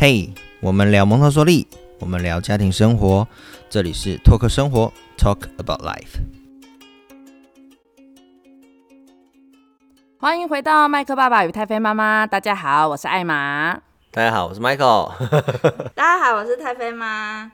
嘿，我们聊蒙特梭利，我们聊家庭生活，这里是托克生活，Talk about life。欢迎回到麦克爸爸与太妃妈妈，大家好，我是艾玛。大家好，我是 Michael。大家好，我是太妃妈。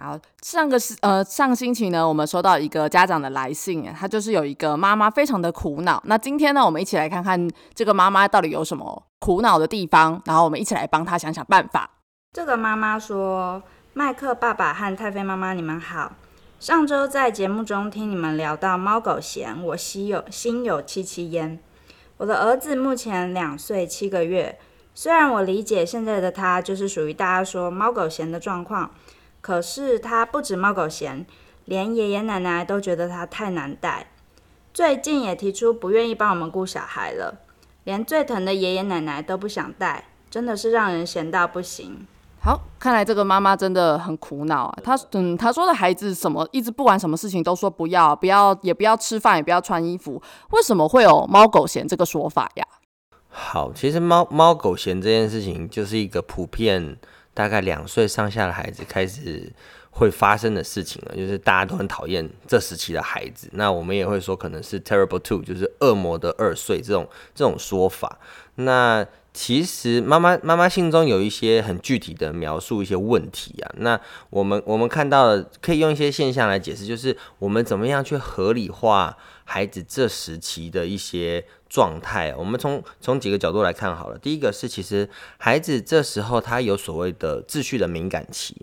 好，上个是呃上星期呢，我们收到一个家长的来信，他就是有一个妈妈非常的苦恼。那今天呢，我们一起来看看这个妈妈到底有什么苦恼的地方，然后我们一起来帮她想想办法。这个妈妈说：“麦克爸爸和太妃妈妈，你们好。上周在节目中听你们聊到猫狗嫌，我心有心有戚戚焉。我的儿子目前两岁七个月，虽然我理解现在的他就是属于大家说猫狗嫌的状况。”可是他不止猫狗嫌，连爷爷奶奶都觉得他太难带。最近也提出不愿意帮我们顾小孩了，连最疼的爷爷奶奶都不想带，真的是让人闲到不行。好，看来这个妈妈真的很苦恼啊。她嗯，她说的孩子什么，一直不管什么事情都说不要，不要，也不要吃饭，也不要穿衣服。为什么会有猫狗嫌这个说法呀？好，其实猫猫狗嫌这件事情就是一个普遍。大概两岁上下的孩子开始会发生的事情了，就是大家都很讨厌这时期的孩子。那我们也会说可能是 terrible two，就是恶魔的二岁这种这种说法。那其实妈妈妈妈心中有一些很具体的描述一些问题啊。那我们我们看到的可以用一些现象来解释，就是我们怎么样去合理化孩子这时期的一些。状态，我们从从几个角度来看好了。第一个是，其实孩子这时候他有所谓的秩序的敏感期，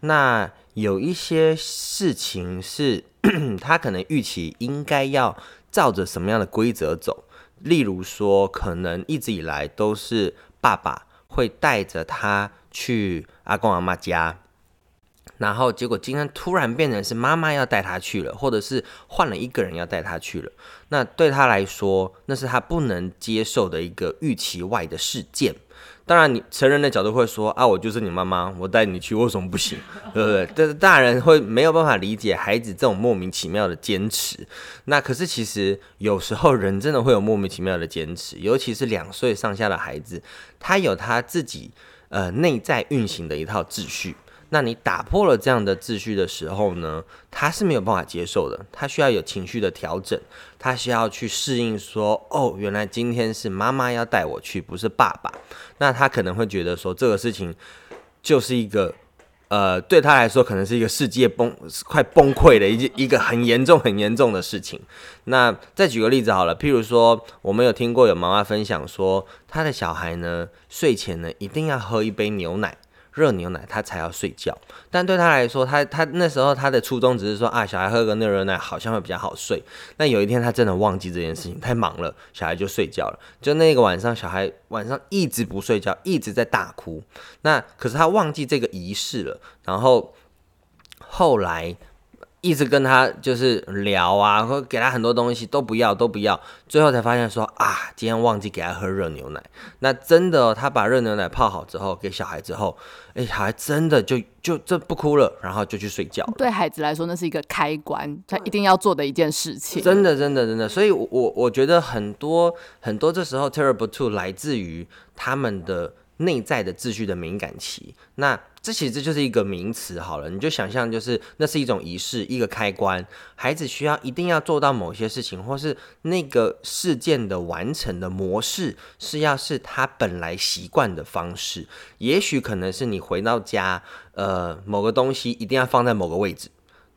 那有一些事情是 他可能预期应该要照着什么样的规则走，例如说，可能一直以来都是爸爸会带着他去阿公阿妈家。然后结果今天突然变成是妈妈要带他去了，或者是换了一个人要带他去了，那对他来说，那是他不能接受的一个预期外的事件。当然，你成人的角度会说啊，我就是你妈妈，我带你去为什么不行？对不对？但是大人会没有办法理解孩子这种莫名其妙的坚持。那可是其实有时候人真的会有莫名其妙的坚持，尤其是两岁上下的孩子，他有他自己呃内在运行的一套秩序。那你打破了这样的秩序的时候呢，他是没有办法接受的，他需要有情绪的调整，他需要去适应说，哦，原来今天是妈妈要带我去，不是爸爸。那他可能会觉得说，这个事情就是一个，呃，对他来说可能是一个世界崩快崩溃的一一个很严重很严重的事情。那再举个例子好了，譬如说，我们有听过有妈妈分享说，他的小孩呢，睡前呢一定要喝一杯牛奶。热牛奶他才要睡觉，但对他来说，他他那时候他的初衷只是说啊，小孩喝个热牛奶好像会比较好睡。那有一天他真的忘记这件事情，太忙了，小孩就睡觉了。就那个晚上，小孩晚上一直不睡觉，一直在大哭。那可是他忘记这个仪式了，然后后来。一直跟他就是聊啊，或给他很多东西都不要都不要，最后才发现说啊，今天忘记给他喝热牛奶。那真的，他把热牛奶泡好之后给小孩之后，哎，小孩真的就就这不哭了，然后就去睡觉。对孩子来说，那是一个开关，他一定要做的一件事情。真的，真的，真的。所以，我我觉得很多很多这时候 terrible two 来自于他们的。内在的秩序的敏感期，那这其实就是一个名词好了，你就想象就是那是一种仪式，一个开关，孩子需要一定要做到某些事情，或是那个事件的完成的模式是要是他本来习惯的方式，也许可能是你回到家，呃，某个东西一定要放在某个位置。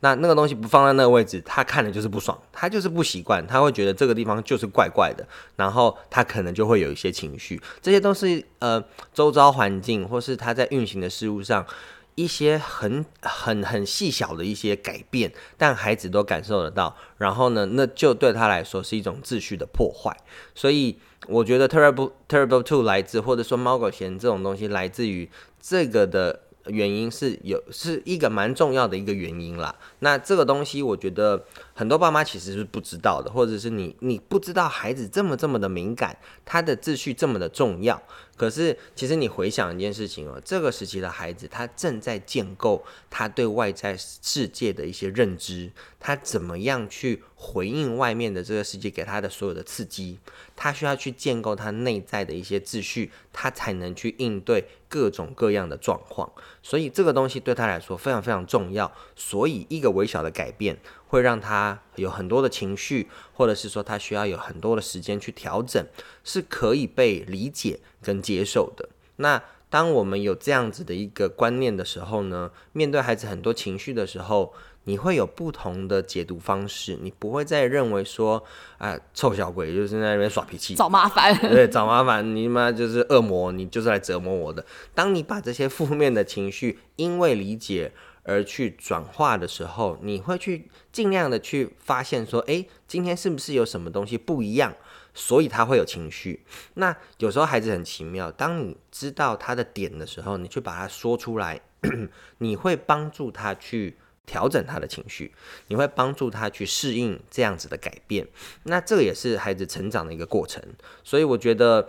那那个东西不放在那个位置，他看了就是不爽，他就是不习惯，他会觉得这个地方就是怪怪的，然后他可能就会有一些情绪，这些都是呃周遭环境或是他在运行的事物上一些很很很细小的一些改变，但孩子都感受得到，然后呢，那就对他来说是一种秩序的破坏，所以我觉得 terrible terrible two 来自或者说猫狗嫌这种东西来自于这个的。原因是有是一个蛮重要的一个原因啦。那这个东西，我觉得很多爸妈其实是不知道的，或者是你你不知道孩子这么这么的敏感，他的秩序这么的重要。可是其实你回想一件事情哦，这个时期的孩子他正在建构他对外在世界的一些认知，他怎么样去回应外面的这个世界给他的所有的刺激，他需要去建构他内在的一些秩序，他才能去应对各种各样的状况。所以这个东西对他来说非常非常重要。所以一个微小的改变。会让他有很多的情绪，或者是说他需要有很多的时间去调整，是可以被理解跟接受的。那当我们有这样子的一个观念的时候呢，面对孩子很多情绪的时候，你会有不同的解读方式，你不会再认为说啊，臭小鬼就是在那边耍脾气，找麻烦，对，找麻烦，你妈就是恶魔，你就是来折磨我的。当你把这些负面的情绪，因为理解。而去转化的时候，你会去尽量的去发现说，诶，今天是不是有什么东西不一样，所以他会有情绪。那有时候孩子很奇妙，当你知道他的点的时候，你去把它说出来，你会帮助他去调整他的情绪，你会帮助他去适应这样子的改变。那这个也是孩子成长的一个过程。所以我觉得，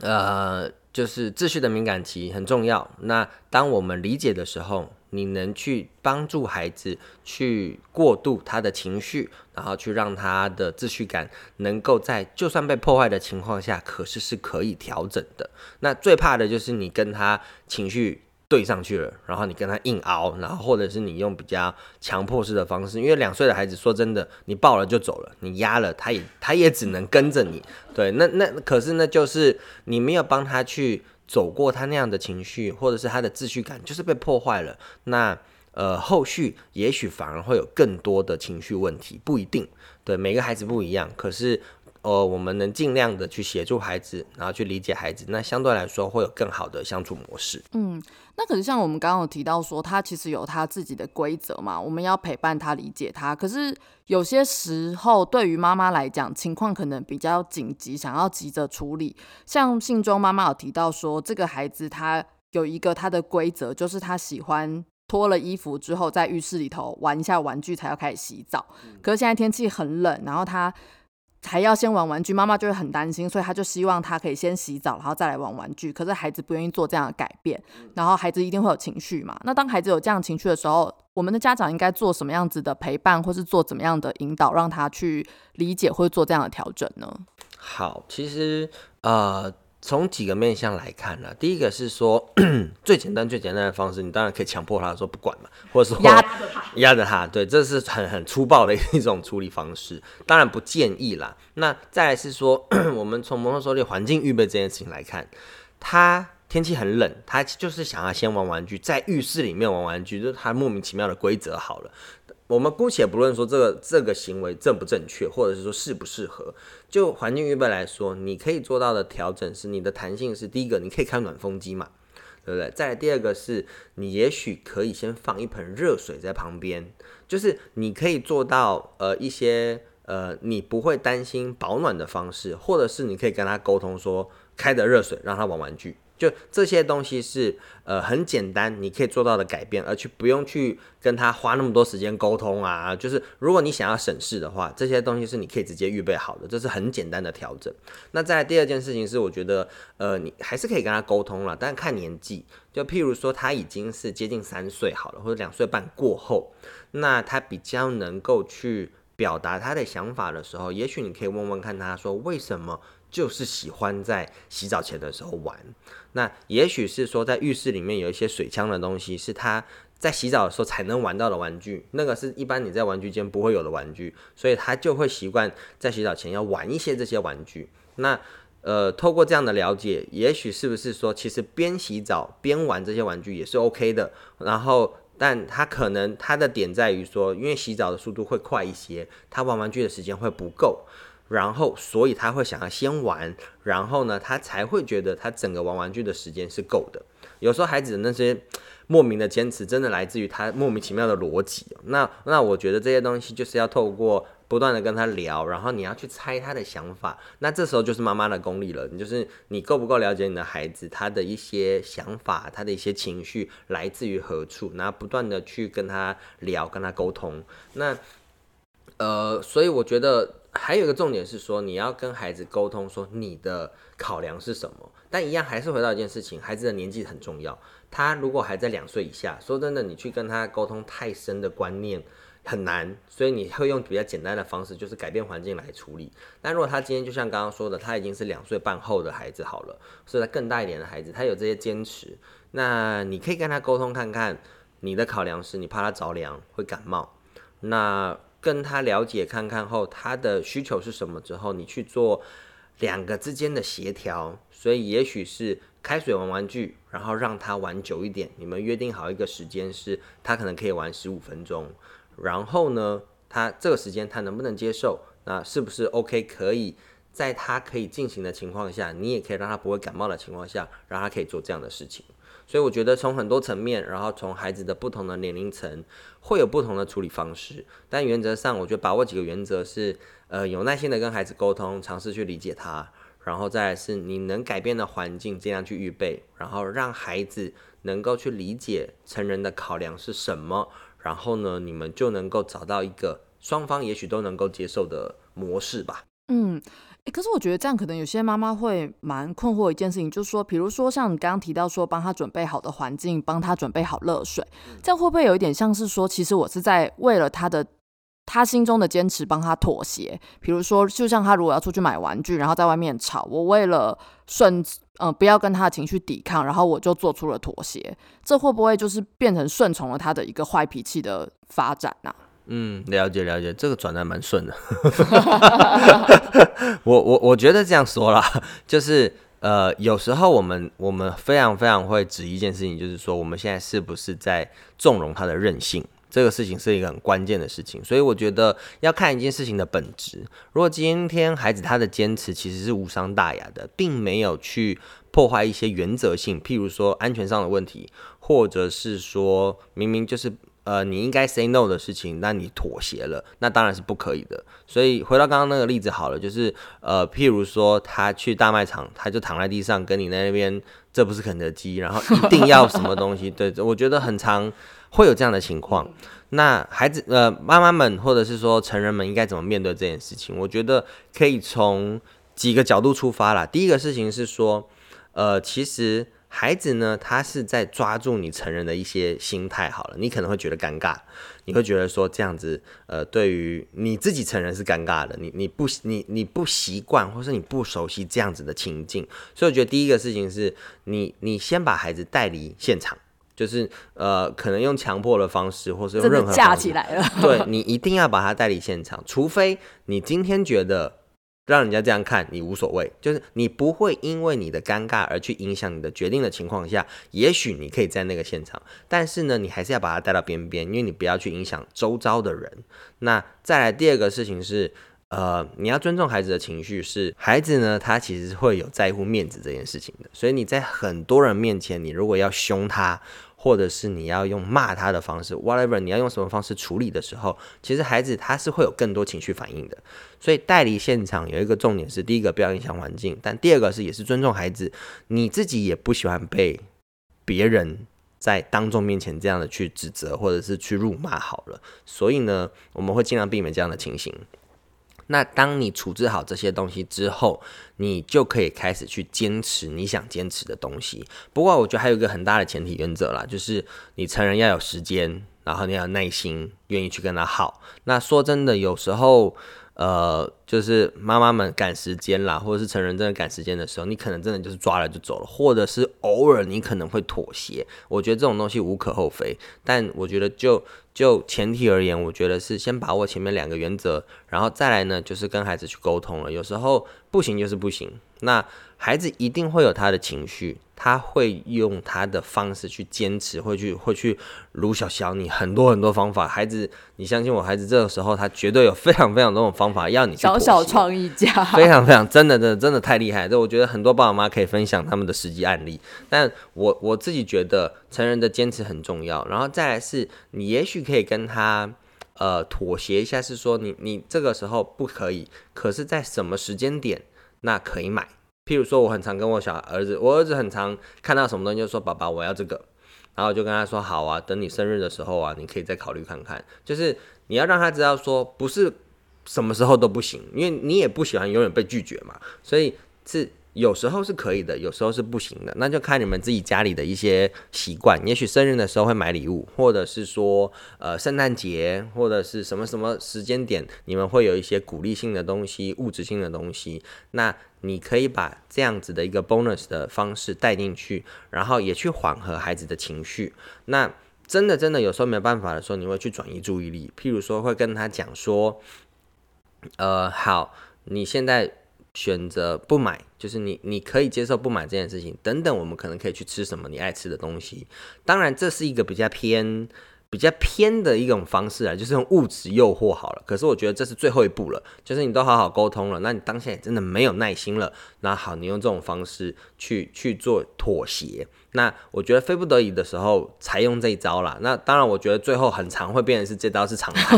呃，就是秩序的敏感期很重要。那当我们理解的时候，你能去帮助孩子去过渡他的情绪，然后去让他的秩序感能够在就算被破坏的情况下，可是是可以调整的。那最怕的就是你跟他情绪对上去了，然后你跟他硬熬，然后或者是你用比较强迫式的方式。因为两岁的孩子说真的，你抱了就走了，你压了他也他也只能跟着你。对，那那可是那就是你没有帮他去。走过他那样的情绪，或者是他的秩序感，就是被破坏了。那呃，后续也许反而会有更多的情绪问题，不一定。对每个孩子不一样，可是。呃，我们能尽量的去协助孩子，然后去理解孩子，那相对来说会有更好的相处模式。嗯，那可是像我们刚刚有提到说，他其实有他自己的规则嘛，我们要陪伴他，理解他。可是有些时候，对于妈妈来讲，情况可能比较紧急，想要急着处理。像信中妈妈有提到说，这个孩子他有一个他的规则，就是他喜欢脱了衣服之后，在浴室里头玩一下玩具，才要开始洗澡。可是现在天气很冷，然后他。还要先玩玩具，妈妈就会很担心，所以他就希望他可以先洗澡，然后再来玩玩具。可是孩子不愿意做这样的改变，然后孩子一定会有情绪嘛？那当孩子有这样情绪的时候，我们的家长应该做什么样子的陪伴，或是做怎么样的引导，让他去理解或者做这样的调整呢？好，其实呃。从几个面向来看呢，第一个是说 最简单、最简单的方式，你当然可以强迫他说不管嘛，或者说压着他，压着他，对，这是很很粗暴的一种处理方式，当然不建议啦。那再来是说，我们从摩托车的环境预备这件事情来看，他天气很冷，他就是想要先玩玩具，在浴室里面玩玩具，就是他莫名其妙的规则好了。我们姑且不论说这个这个行为正不正确，或者是说适不适合，就环境预备来说，你可以做到的调整是你的弹性是第一个，你可以开暖风机嘛，对不对？再来第二个是你也许可以先放一盆热水在旁边，就是你可以做到呃一些呃你不会担心保暖的方式，或者是你可以跟他沟通说开的热水让他玩玩具。就这些东西是呃很简单，你可以做到的改变，而去不用去跟他花那么多时间沟通啊。就是如果你想要省事的话，这些东西是你可以直接预备好的，这是很简单的调整。那在第二件事情是，我觉得呃你还是可以跟他沟通了，但看年纪。就譬如说他已经是接近三岁好了，或者两岁半过后，那他比较能够去表达他的想法的时候，也许你可以问问看他说为什么。就是喜欢在洗澡前的时候玩，那也许是说在浴室里面有一些水枪的东西，是他在洗澡的时候才能玩到的玩具，那个是一般你在玩具间不会有的玩具，所以他就会习惯在洗澡前要玩一些这些玩具。那呃，透过这样的了解，也许是不是说其实边洗澡边玩这些玩具也是 OK 的，然后但他可能他的点在于说，因为洗澡的速度会快一些，他玩玩具的时间会不够。然后，所以他会想要先玩，然后呢，他才会觉得他整个玩玩具的时间是够的。有时候孩子的那些莫名的坚持，真的来自于他莫名其妙的逻辑。那那我觉得这些东西就是要透过不断的跟他聊，然后你要去猜他的想法。那这时候就是妈妈的功力了，你就是你够不够了解你的孩子，他的一些想法，他的一些情绪来自于何处，然后不断的去跟他聊，跟他沟通。那呃，所以我觉得。还有一个重点是说，你要跟孩子沟通，说你的考量是什么。但一样还是回到一件事情，孩子的年纪很重要。他如果还在两岁以下，说真的，你去跟他沟通太深的观念很难，所以你会用比较简单的方式，就是改变环境来处理。但如果他今天就像刚刚说的，他已经是两岁半后的孩子好了，是他更大一点的孩子，他有这些坚持，那你可以跟他沟通看看，你的考量是你怕他着凉会感冒，那跟他了解看看后，他的需求是什么之后，你去做两个之间的协调，所以也许是。开水玩玩具，然后让他玩久一点。你们约定好一个时间，是他可能可以玩十五分钟。然后呢，他这个时间他能不能接受？那是不是 OK？可以在他可以进行的情况下，你也可以让他不会感冒的情况下，让他可以做这样的事情。所以我觉得从很多层面，然后从孩子的不同的年龄层，会有不同的处理方式。但原则上，我觉得把握几个原则是：呃，有耐心的跟孩子沟通，尝试去理解他。然后再是你能改变的环境，尽量去预备，然后让孩子能够去理解成人的考量是什么，然后呢，你们就能够找到一个双方也许都能够接受的模式吧。嗯，可是我觉得这样可能有些妈妈会蛮困惑一件事情，就是说，比如说像你刚刚提到说，帮他准备好的环境，帮他准备好热水，这样会不会有一点像是说，其实我是在为了他的。他心中的坚持帮他妥协，比如说，就像他如果要出去买玩具，然后在外面吵，我为了顺，嗯，不要跟他的情绪抵抗，然后我就做出了妥协，这会不会就是变成顺从了他的一个坏脾气的发展呢？嗯，了解了解，这个转的蛮顺的。我我我觉得这样说啦，就是呃，有时候我们我们非常非常会指一件事情，就是说我们现在是不是在纵容他的任性？这个事情是一个很关键的事情，所以我觉得要看一件事情的本质。如果今天孩子他的坚持其实是无伤大雅的，并没有去破坏一些原则性，譬如说安全上的问题，或者是说明明就是呃你应该 say no 的事情，那你妥协了，那当然是不可以的。所以回到刚刚那个例子好了，就是呃譬如说他去大卖场，他就躺在地上跟你那边，这不是肯德基，然后一定要什么东西？对，我觉得很长。会有这样的情况，那孩子呃妈妈们或者是说成人们应该怎么面对这件事情？我觉得可以从几个角度出发啦。第一个事情是说，呃，其实孩子呢，他是在抓住你成人的一些心态。好了，你可能会觉得尴尬，你会觉得说这样子，呃，对于你自己成人是尴尬的，你你不你你不习惯，或是你不熟悉这样子的情境，所以我觉得第一个事情是你你先把孩子带离现场。就是呃，可能用强迫的方式，或是用任何架起来了。对你一定要把他带离现场，除非你今天觉得让人家这样看你无所谓，就是你不会因为你的尴尬而去影响你的决定的情况下，也许你可以在那个现场，但是呢，你还是要把他带到边边，因为你不要去影响周遭的人。那再来第二个事情是。呃，你要尊重孩子的情绪，是孩子呢，他其实会有在乎面子这件事情的。所以你在很多人面前，你如果要凶他，或者是你要用骂他的方式，whatever，你要用什么方式处理的时候，其实孩子他是会有更多情绪反应的。所以带离现场有一个重点是，第一个不要影响环境，但第二个是也是尊重孩子，你自己也不喜欢被别人在当众面前这样的去指责或者是去辱骂好了。所以呢，我们会尽量避免这样的情形。那当你处置好这些东西之后，你就可以开始去坚持你想坚持的东西。不过，我觉得还有一个很大的前提原则啦，就是你成人要有时间，然后你要有耐心，愿意去跟他耗。那说真的，有时候。呃，就是妈妈们赶时间啦，或者是成人真的赶时间的时候，你可能真的就是抓了就走了，或者是偶尔你可能会妥协。我觉得这种东西无可厚非，但我觉得就就前提而言，我觉得是先把握前面两个原则，然后再来呢，就是跟孩子去沟通了。有时候不行就是不行，那孩子一定会有他的情绪。他会用他的方式去坚持，会去会去撸小小你很多很多方法。孩子，你相信我，孩子这个时候他绝对有非常非常多种方法要你小小创意家，非常非常真的真的真的太厉害。这我觉得很多爸爸妈妈可以分享他们的实际案例。但我我自己觉得成人的坚持很重要，然后再来是你也许可以跟他呃妥协一下，是说你你这个时候不可以，可是在什么时间点那可以买。譬如说，我很常跟我小儿子，我儿子很常看到什么东西就说：“爸爸，我要这个。”然后我就跟他说：“好啊，等你生日的时候啊，你可以再考虑看看。”就是你要让他知道说，不是什么时候都不行，因为你也不喜欢永远被拒绝嘛，所以是。有时候是可以的，有时候是不行的，那就看你们自己家里的一些习惯。也许生日的时候会买礼物，或者是说，呃，圣诞节或者是什么什么时间点，你们会有一些鼓励性的东西、物质性的东西。那你可以把这样子的一个 bonus 的方式带进去，然后也去缓和孩子的情绪。那真的真的有时候没办法的时候，你会去转移注意力，譬如说会跟他讲说，呃，好，你现在。选择不买，就是你你可以接受不买这件事情。等等，我们可能可以去吃什么你爱吃的东西。当然，这是一个比较偏。比较偏的一种方式啊，就是用物质诱惑好了。可是我觉得这是最后一步了，就是你都好好沟通了，那你当下也真的没有耐心了。那好，你用这种方式去去做妥协。那我觉得非不得已的时候才用这一招啦。那当然，我觉得最后很长会变成是这招是常态。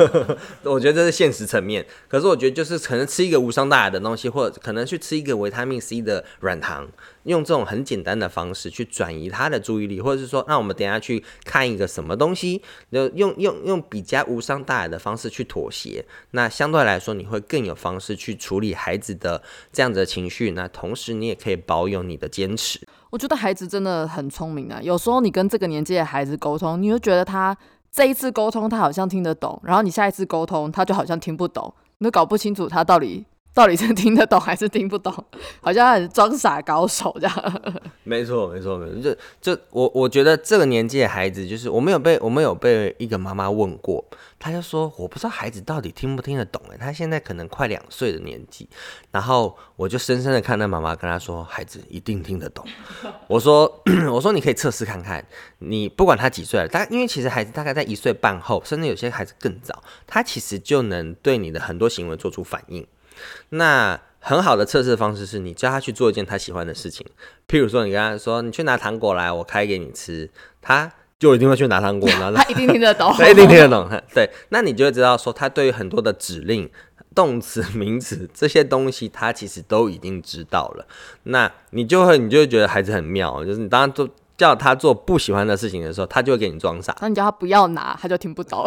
我觉得这是现实层面。可是我觉得就是可能吃一个无伤大雅的东西，或者可能去吃一个维他命 C 的软糖。用这种很简单的方式去转移他的注意力，或者是说，让我们等下去看一个什么东西，就用用用比较无伤大雅的方式去妥协。那相对来说，你会更有方式去处理孩子的这样子的情绪。那同时，你也可以保有你的坚持。我觉得孩子真的很聪明啊。有时候你跟这个年纪的孩子沟通，你就觉得他这一次沟通他好像听得懂，然后你下一次沟通他就好像听不懂，你都搞不清楚他到底。到底是听得懂还是听不懂？好像很装傻高手这样。没错，没错，没错。就就我我觉得这个年纪的孩子，就是我们有被我们有被一个妈妈问过，他就说我不知道孩子到底听不听得懂。哎，他现在可能快两岁的年纪，然后我就深深的看到妈妈跟他说，孩子一定听得懂。我说我说你可以测试看看，你不管他几岁了，大因为其实孩子大概在一岁半后，甚至有些孩子更早，他其实就能对你的很多行为做出反应。那很好的测试方式是你叫他去做一件他喜欢的事情，譬如说你跟他说你去拿糖果来，我开给你吃，他就一定会去拿糖果，他一定听得懂，他一定听得懂。对，那你就会知道说他对于很多的指令、动词、名词这些东西，他其实都已经知道了。那你就会你就会觉得孩子很妙，就是你当然做。叫他做不喜欢的事情的时候，他就会给你装傻。那你叫他不要拿，他就听不懂。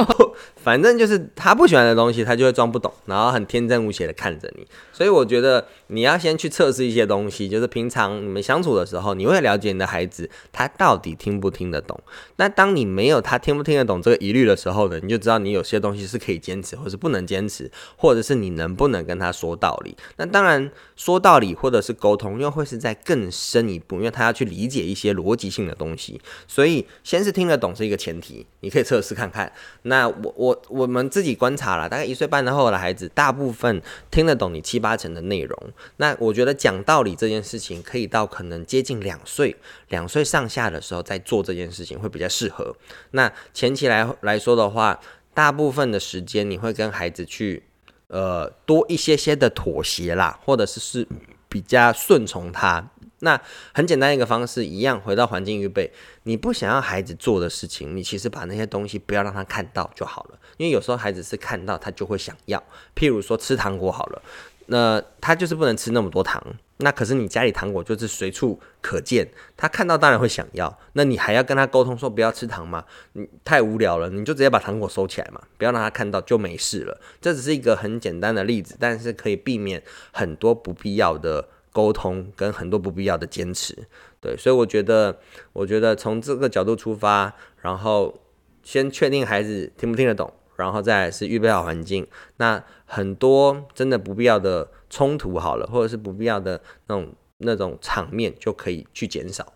反正就是他不喜欢的东西，他就会装不懂，然后很天真无邪的看着你。所以我觉得你要先去测试一些东西，就是平常你们相处的时候，你会了解你的孩子他到底听不听得懂。那当你没有他听不听得懂这个疑虑的时候呢，你就知道你有些东西是可以坚持，或是不能坚持，或者是你能不能跟他说道理。那当然说道理或者是沟通，又会是在更深一步，因为他要去理解一些。些逻辑性的东西，所以先是听得懂是一个前提，你可以测试看看。那我我我们自己观察了，大概一岁半的后的孩子，大部分听得懂你七八成的内容。那我觉得讲道理这件事情，可以到可能接近两岁，两岁上下的时候再做这件事情会比较适合。那前期来来说的话，大部分的时间你会跟孩子去呃多一些些的妥协啦，或者是是比较顺从他。那很简单一个方式，一样回到环境预备。你不想要孩子做的事情，你其实把那些东西不要让他看到就好了。因为有时候孩子是看到他就会想要，譬如说吃糖果好了，那他就是不能吃那么多糖。那可是你家里糖果就是随处可见，他看到当然会想要。那你还要跟他沟通说不要吃糖吗？你太无聊了，你就直接把糖果收起来嘛，不要让他看到就没事了。这只是一个很简单的例子，但是可以避免很多不必要的。沟通跟很多不必要的坚持，对，所以我觉得，我觉得从这个角度出发，然后先确定孩子听不听得懂，然后再是预备好环境，那很多真的不必要的冲突好了，或者是不必要的那种那种场面就可以去减少。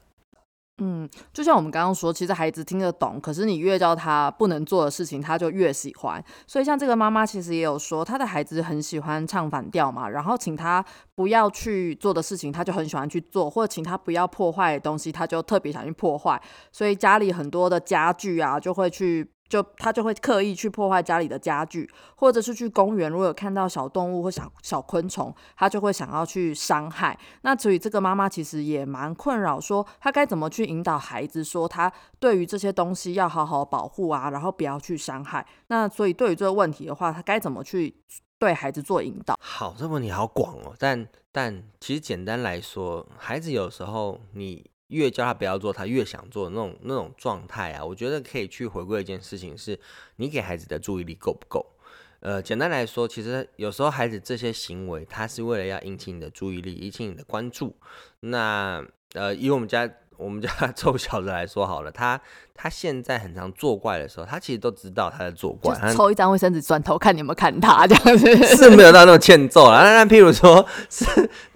嗯，就像我们刚刚说，其实孩子听得懂，可是你越教他不能做的事情，他就越喜欢。所以像这个妈妈其实也有说，她的孩子很喜欢唱反调嘛，然后请他不要去做的事情，他就很喜欢去做，或者请他不要破坏的东西，他就特别想去破坏。所以家里很多的家具啊，就会去。就他就会刻意去破坏家里的家具，或者是去公园，如果有看到小动物或小小昆虫，他就会想要去伤害。那所以这个妈妈其实也蛮困扰，说她该怎么去引导孩子，说他对于这些东西要好好保护啊，然后不要去伤害。那所以对于这个问题的话，他该怎么去对孩子做引导？好，这问题好广哦。但但其实简单来说，孩子有时候你。越叫他不要做，他越想做那种那种状态啊！我觉得可以去回归一件事情，是你给孩子的注意力够不够？呃，简单来说，其实有时候孩子这些行为，他是为了要引起你的注意力，引起你的关注。那呃，以我们家。我们家 臭小子来说好了，他他现在很常作怪的时候，他其实都知道他在作怪。抽一张卫生纸转头看你有没有看他这样子，是没有到那种欠揍了。那那譬如说是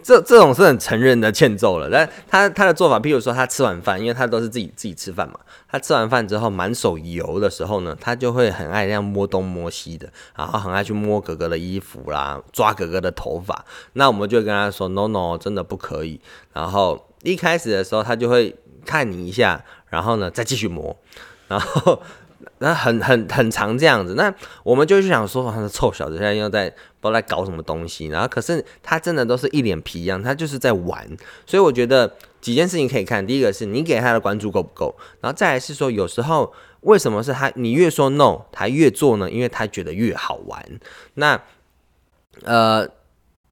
这这种是很成人的欠揍了。但他他的做法，譬如说他吃完饭，因为他都是自己自己吃饭嘛，他吃完饭之后满手油的时候呢，他就会很爱这样摸东摸西的，然后很爱去摸哥哥的衣服啦，抓哥哥的头发。那我们就跟他说：“no no，真的不可以。”然后。一开始的时候，他就会看你一下，然后呢，再继续磨，然后那很很很长这样子。那我们就去想说，他的臭小子现在又在不知道在搞什么东西。然后可是他真的都是一脸皮一样，他就是在玩。所以我觉得几件事情可以看，第一个是你给他的关注够不够，然后再来是说，有时候为什么是他你越说 no，他越做呢？因为他觉得越好玩。那呃，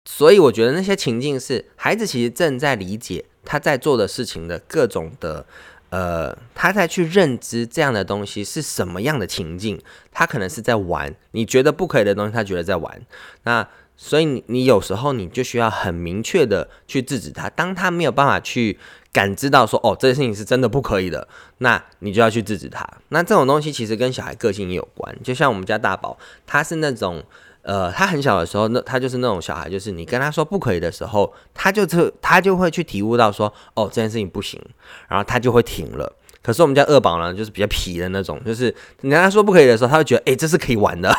所以我觉得那些情境是孩子其实正在理解。他在做的事情的各种的，呃，他在去认知这样的东西是什么样的情境，他可能是在玩，你觉得不可以的东西，他觉得在玩。那所以你有时候你就需要很明确的去制止他，当他没有办法去感知到说，哦，这件事情是真的不可以的，那你就要去制止他。那这种东西其实跟小孩个性也有关，就像我们家大宝，他是那种。呃，他很小的时候，那他就是那种小孩，就是你跟他说不可以的时候，他就是他就会去体悟到说，哦，这件事情不行，然后他就会停了。可是我们家二宝呢，就是比较皮的那种，就是你跟他说不可以的时候，他会觉得，哎，这是可以玩的。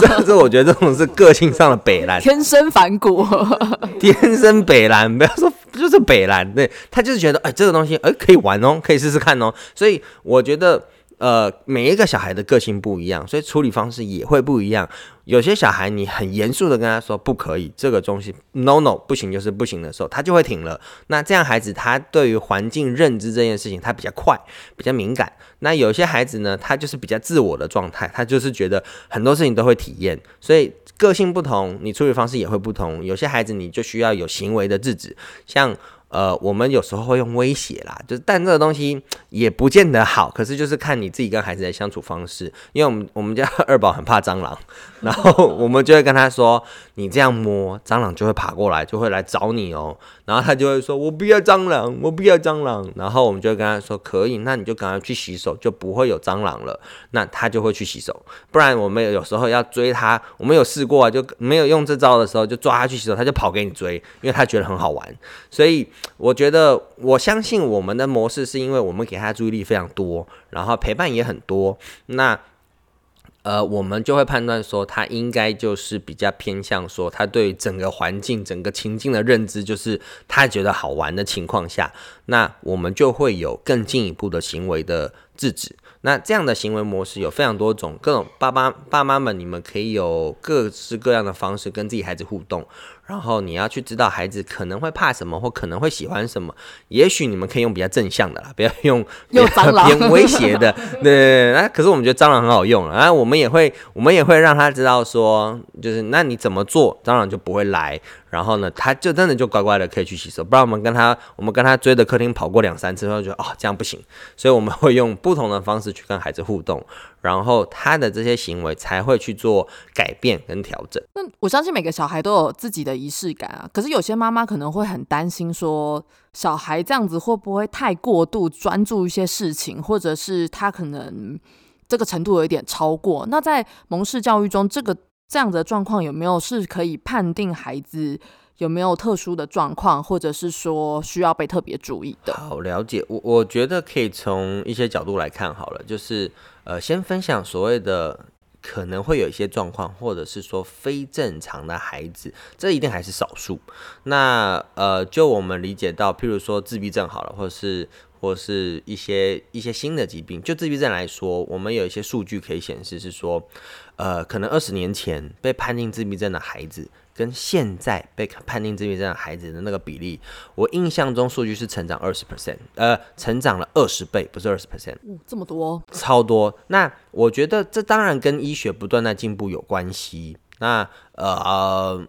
这 这，我觉得这种是个性上的北蓝，天生反骨，天生北蓝，不要说就是北蓝，对他就是觉得，哎，这个东西，哎，可以玩哦，可以试试看哦。所以我觉得。呃，每一个小孩的个性不一样，所以处理方式也会不一样。有些小孩你很严肃的跟他说不可以，这个东西 no no 不行就是不行的时候，他就会停了。那这样孩子他对于环境认知这件事情他比较快，比较敏感。那有些孩子呢，他就是比较自我的状态，他就是觉得很多事情都会体验，所以个性不同，你处理方式也会不同。有些孩子你就需要有行为的制止，像。呃，我们有时候会用威胁啦，就是但这个东西也不见得好，可是就是看你自己跟孩子的相处方式。因为我们我们家二宝很怕蟑螂，然后我们就会跟他说，你这样摸蟑螂就会爬过来，就会来找你哦。然后他就会说，我不要蟑螂，我不要蟑螂。然后我们就会跟他说，可以，那你就赶快去洗手，就不会有蟑螂了。那他就会去洗手。不然我们有时候要追他，我们有试过啊，就没有用这招的时候，就抓他去洗手，他就跑给你追，因为他觉得很好玩，所以。我觉得，我相信我们的模式是因为我们给他注意力非常多，然后陪伴也很多，那呃，我们就会判断说他应该就是比较偏向说他对整个环境、整个情境的认知，就是他觉得好玩的情况下，那我们就会有更进一步的行为的制止。那这样的行为模式有非常多种，各种爸爸爸妈们，你们可以有各式各样的方式跟自己孩子互动。然后你要去知道孩子可能会怕什么，或可能会喜欢什么。也许你们可以用比较正向的啦，不要用用蟑螂偏威胁的。对，那可是我们觉得蟑螂很好用啊。我们也会，我们也会让他知道说，就是那你怎么做，蟑螂就不会来。然后呢，他就真的就乖乖的可以去洗手。不然我们跟他，我们跟他追着客厅跑过两三次，后觉得哦这样不行。所以我们会用不同的方式去跟孩子互动。然后他的这些行为才会去做改变跟调整。那我相信每个小孩都有自己的仪式感啊。可是有些妈妈可能会很担心，说小孩这样子会不会太过度专注一些事情，或者是他可能这个程度有一点超过。那在蒙氏教育中，这个这样的状况有没有是可以判定孩子有没有特殊的状况，或者是说需要被特别注意的？好了解，我我觉得可以从一些角度来看好了，就是。呃，先分享所谓的可能会有一些状况，或者是说非正常的孩子，这一定还是少数。那呃，就我们理解到，譬如说自闭症好了，或者是或是一些一些新的疾病，就自闭症来说，我们有一些数据可以显示是说，呃，可能二十年前被判定自闭症的孩子。跟现在被判定自闭症的孩子的那个比例，我印象中数据是成长二十 percent，呃，成长了二十倍，不是二十 percent，这么多，超多。那我觉得这当然跟医学不断在进步有关系。那呃，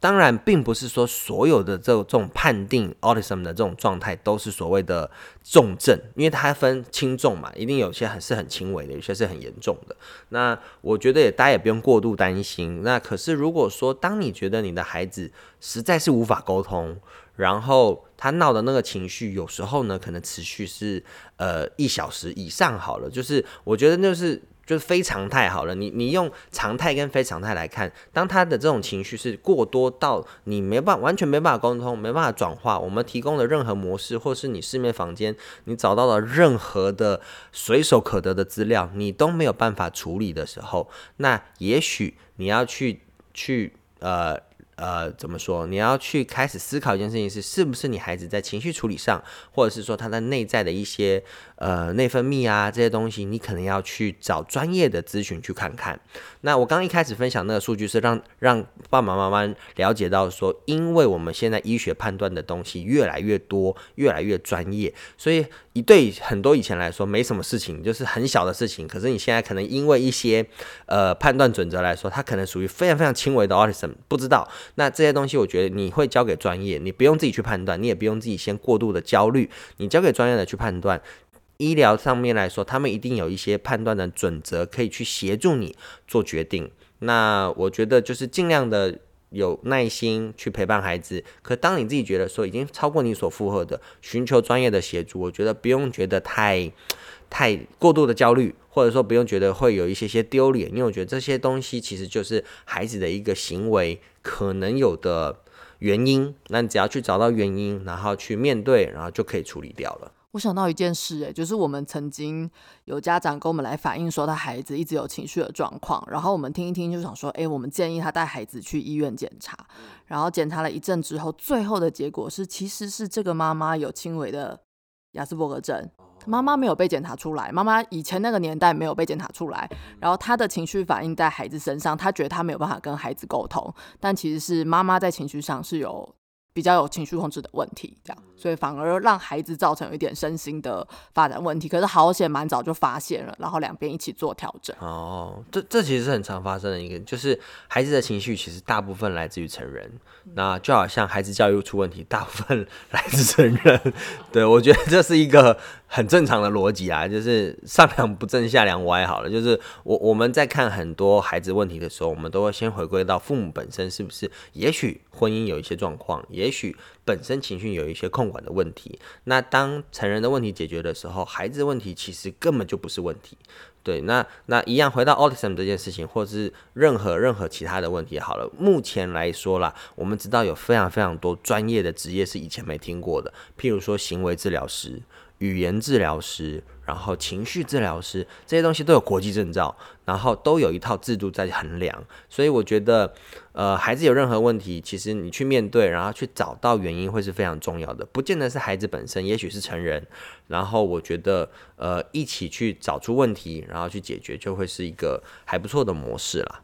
当然，并不是说所有的这这种判定 autism 的这种状态都是所谓的重症，因为它分轻重嘛，一定有些很是很轻微的，有些是很严重的。那我觉得也大家也不用过度担心。那可是如果说当你觉得你的孩子实在是无法沟通，然后他闹的那个情绪有时候呢可能持续是呃一小时以上好了，就是我觉得就是。就是非常态好了，你你用常态跟非常态来看，当他的这种情绪是过多到你没办法完全没办法沟通，没办法转化，我们提供的任何模式，或是你市面房间你找到了任何的随手可得的资料，你都没有办法处理的时候，那也许你要去去呃。呃，怎么说？你要去开始思考一件事情是，是不是你孩子在情绪处理上，或者是说他的内在的一些呃内分泌啊这些东西，你可能要去找专业的咨询去看看。那我刚一开始分享那个数据是让让爸爸妈妈了解到说，因为我们现在医学判断的东西越来越多，越来越专业，所以对很多以前来说没什么事情，就是很小的事情，可是你现在可能因为一些呃判断准则来说，它可能属于非常非常轻微的 autism，不知道。那这些东西，我觉得你会交给专业，你不用自己去判断，你也不用自己先过度的焦虑，你交给专业的去判断。医疗上面来说，他们一定有一些判断的准则，可以去协助你做决定。那我觉得就是尽量的有耐心去陪伴孩子。可当你自己觉得说已经超过你所负荷的，寻求专业的协助，我觉得不用觉得太。太过度的焦虑，或者说不用觉得会有一些些丢脸，因为我觉得这些东西其实就是孩子的一个行为可能有的原因。那你只要去找到原因，然后去面对，然后就可以处理掉了。我想到一件事，诶，就是我们曾经有家长跟我们来反映说，他孩子一直有情绪的状况，然后我们听一听就想说，诶，我们建议他带孩子去医院检查。然后检查了一阵之后，最后的结果是，其实是这个妈妈有轻微的亚斯伯格症。妈妈没有被检查出来，妈妈以前那个年代没有被检查出来，然后她的情绪反应在孩子身上，她觉得她没有办法跟孩子沟通，但其实是妈妈在情绪上是有。比较有情绪控制的问题，这样，所以反而让孩子造成有一点身心的发展问题。可是好险，蛮早就发现了，然后两边一起做调整。哦，这这其实是很常发生的一个，就是孩子的情绪其实大部分来自于成人。那就好像孩子教育出问题，大部分 来自成人。对我觉得这是一个很正常的逻辑啊，就是上梁不正下梁歪好了。就是我我们在看很多孩子问题的时候，我们都会先回归到父母本身是不是，也许婚姻有一些状况。也许本身情绪有一些控管的问题，那当成人的问题解决的时候，孩子的问题其实根本就不是问题。对，那那一样回到 autism 这件事情，或者是任何任何其他的问题，好了，目前来说啦，我们知道有非常非常多专业的职业是以前没听过的，譬如说行为治疗师。语言治疗师，然后情绪治疗师这些东西都有国际证照，然后都有一套制度在衡量。所以我觉得，呃，孩子有任何问题，其实你去面对，然后去找到原因，会是非常重要的。不见得是孩子本身，也许是成人。然后我觉得，呃，一起去找出问题，然后去解决，就会是一个还不错的模式了。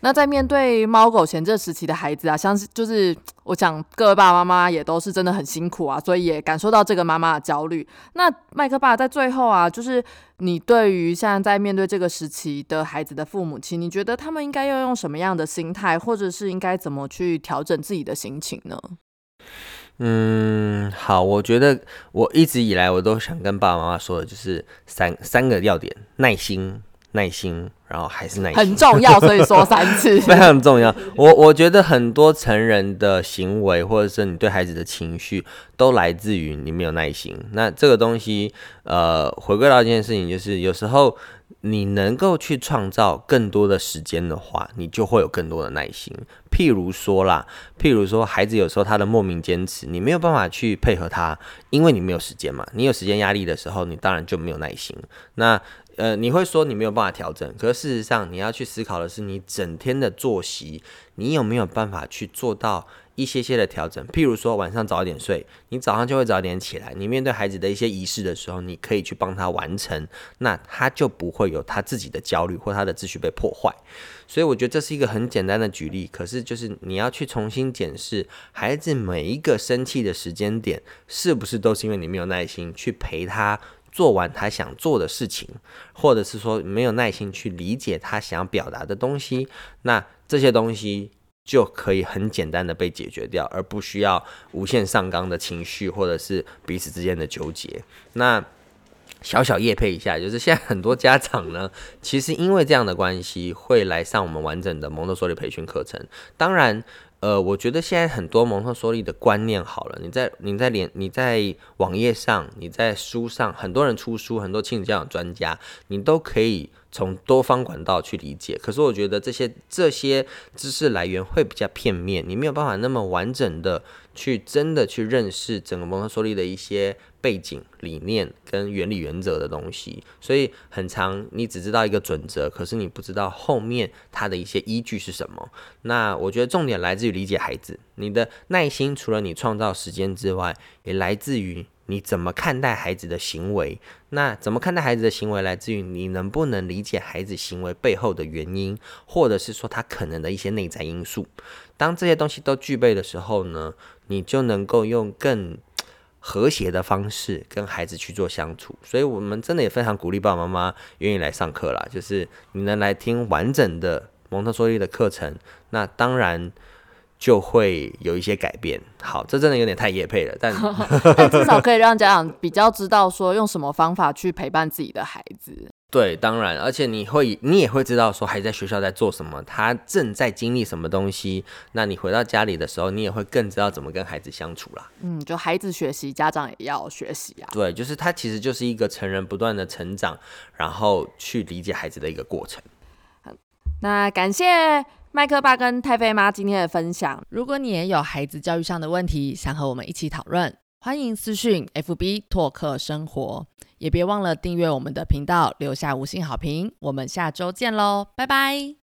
那在面对猫狗前这时期的孩子啊，相信就是我想各位爸爸妈妈也都是真的很辛苦啊，所以也感受到这个妈妈的焦虑。那麦克爸在最后啊，就是你对于现在在面对这个时期的孩子的父母亲，你觉得他们应该要用什么样的心态，或者是应该怎么去调整自己的心情呢？嗯，好，我觉得我一直以来我都想跟爸爸妈妈说的就是三三个要点：耐心。耐心，然后还是耐心，很重要，所以说三次 非常重要。我我觉得很多成人的行为，或者是你对孩子的情绪，都来自于你没有耐心。那这个东西，呃，回归到一件事情，就是有时候你能够去创造更多的时间的话，你就会有更多的耐心。譬如说啦，譬如说孩子有时候他的莫名坚持，你没有办法去配合他，因为你没有时间嘛。你有时间压力的时候，你当然就没有耐心。那呃，你会说你没有办法调整，可是事实上你要去思考的是，你整天的作息，你有没有办法去做到一些些的调整？譬如说晚上早点睡，你早上就会早点起来。你面对孩子的一些仪式的时候，你可以去帮他完成，那他就不会有他自己的焦虑或他的秩序被破坏。所以我觉得这是一个很简单的举例，可是就是你要去重新检视孩子每一个生气的时间点，是不是都是因为你没有耐心去陪他。做完他想做的事情，或者是说没有耐心去理解他想要表达的东西，那这些东西就可以很简单的被解决掉，而不需要无限上纲的情绪或者是彼此之间的纠结。那小小叶配一下，就是现在很多家长呢，其实因为这样的关系，会来上我们完整的蒙特梭利培训课程。当然，呃，我觉得现在很多蒙特梭利的观念好了，你在你在连你在网页上，你在书上，很多人出书，很多亲子教养专家，你都可以从多方管道去理解。可是我觉得这些这些知识来源会比较片面，你没有办法那么完整的去真的去认识整个蒙特梭利的一些。背景、理念跟原理、原则的东西，所以很长，你只知道一个准则，可是你不知道后面它的一些依据是什么。那我觉得重点来自于理解孩子，你的耐心除了你创造时间之外，也来自于你怎么看待孩子的行为。那怎么看待孩子的行为，来自于你能不能理解孩子行为背后的原因，或者是说他可能的一些内在因素。当这些东西都具备的时候呢，你就能够用更。和谐的方式跟孩子去做相处，所以我们真的也非常鼓励爸爸妈妈愿意来上课啦。就是你能来听完整的蒙特梭利的课程，那当然就会有一些改变。好，这真的有点太野配了，但 但至少可以让家长比较知道说用什么方法去陪伴自己的孩子。对，当然，而且你会，你也会知道说孩子在学校在做什么，他正在经历什么东西。那你回到家里的时候，你也会更知道怎么跟孩子相处啦。嗯，就孩子学习，家长也要学习啊。对，就是他其实就是一个成人不断的成长，然后去理解孩子的一个过程。那感谢麦克爸跟太妃妈今天的分享。如果你也有孩子教育上的问题，想和我们一起讨论，欢迎私讯 FB 拓客生活。也别忘了订阅我们的频道，留下五星好评。我们下周见喽，拜拜。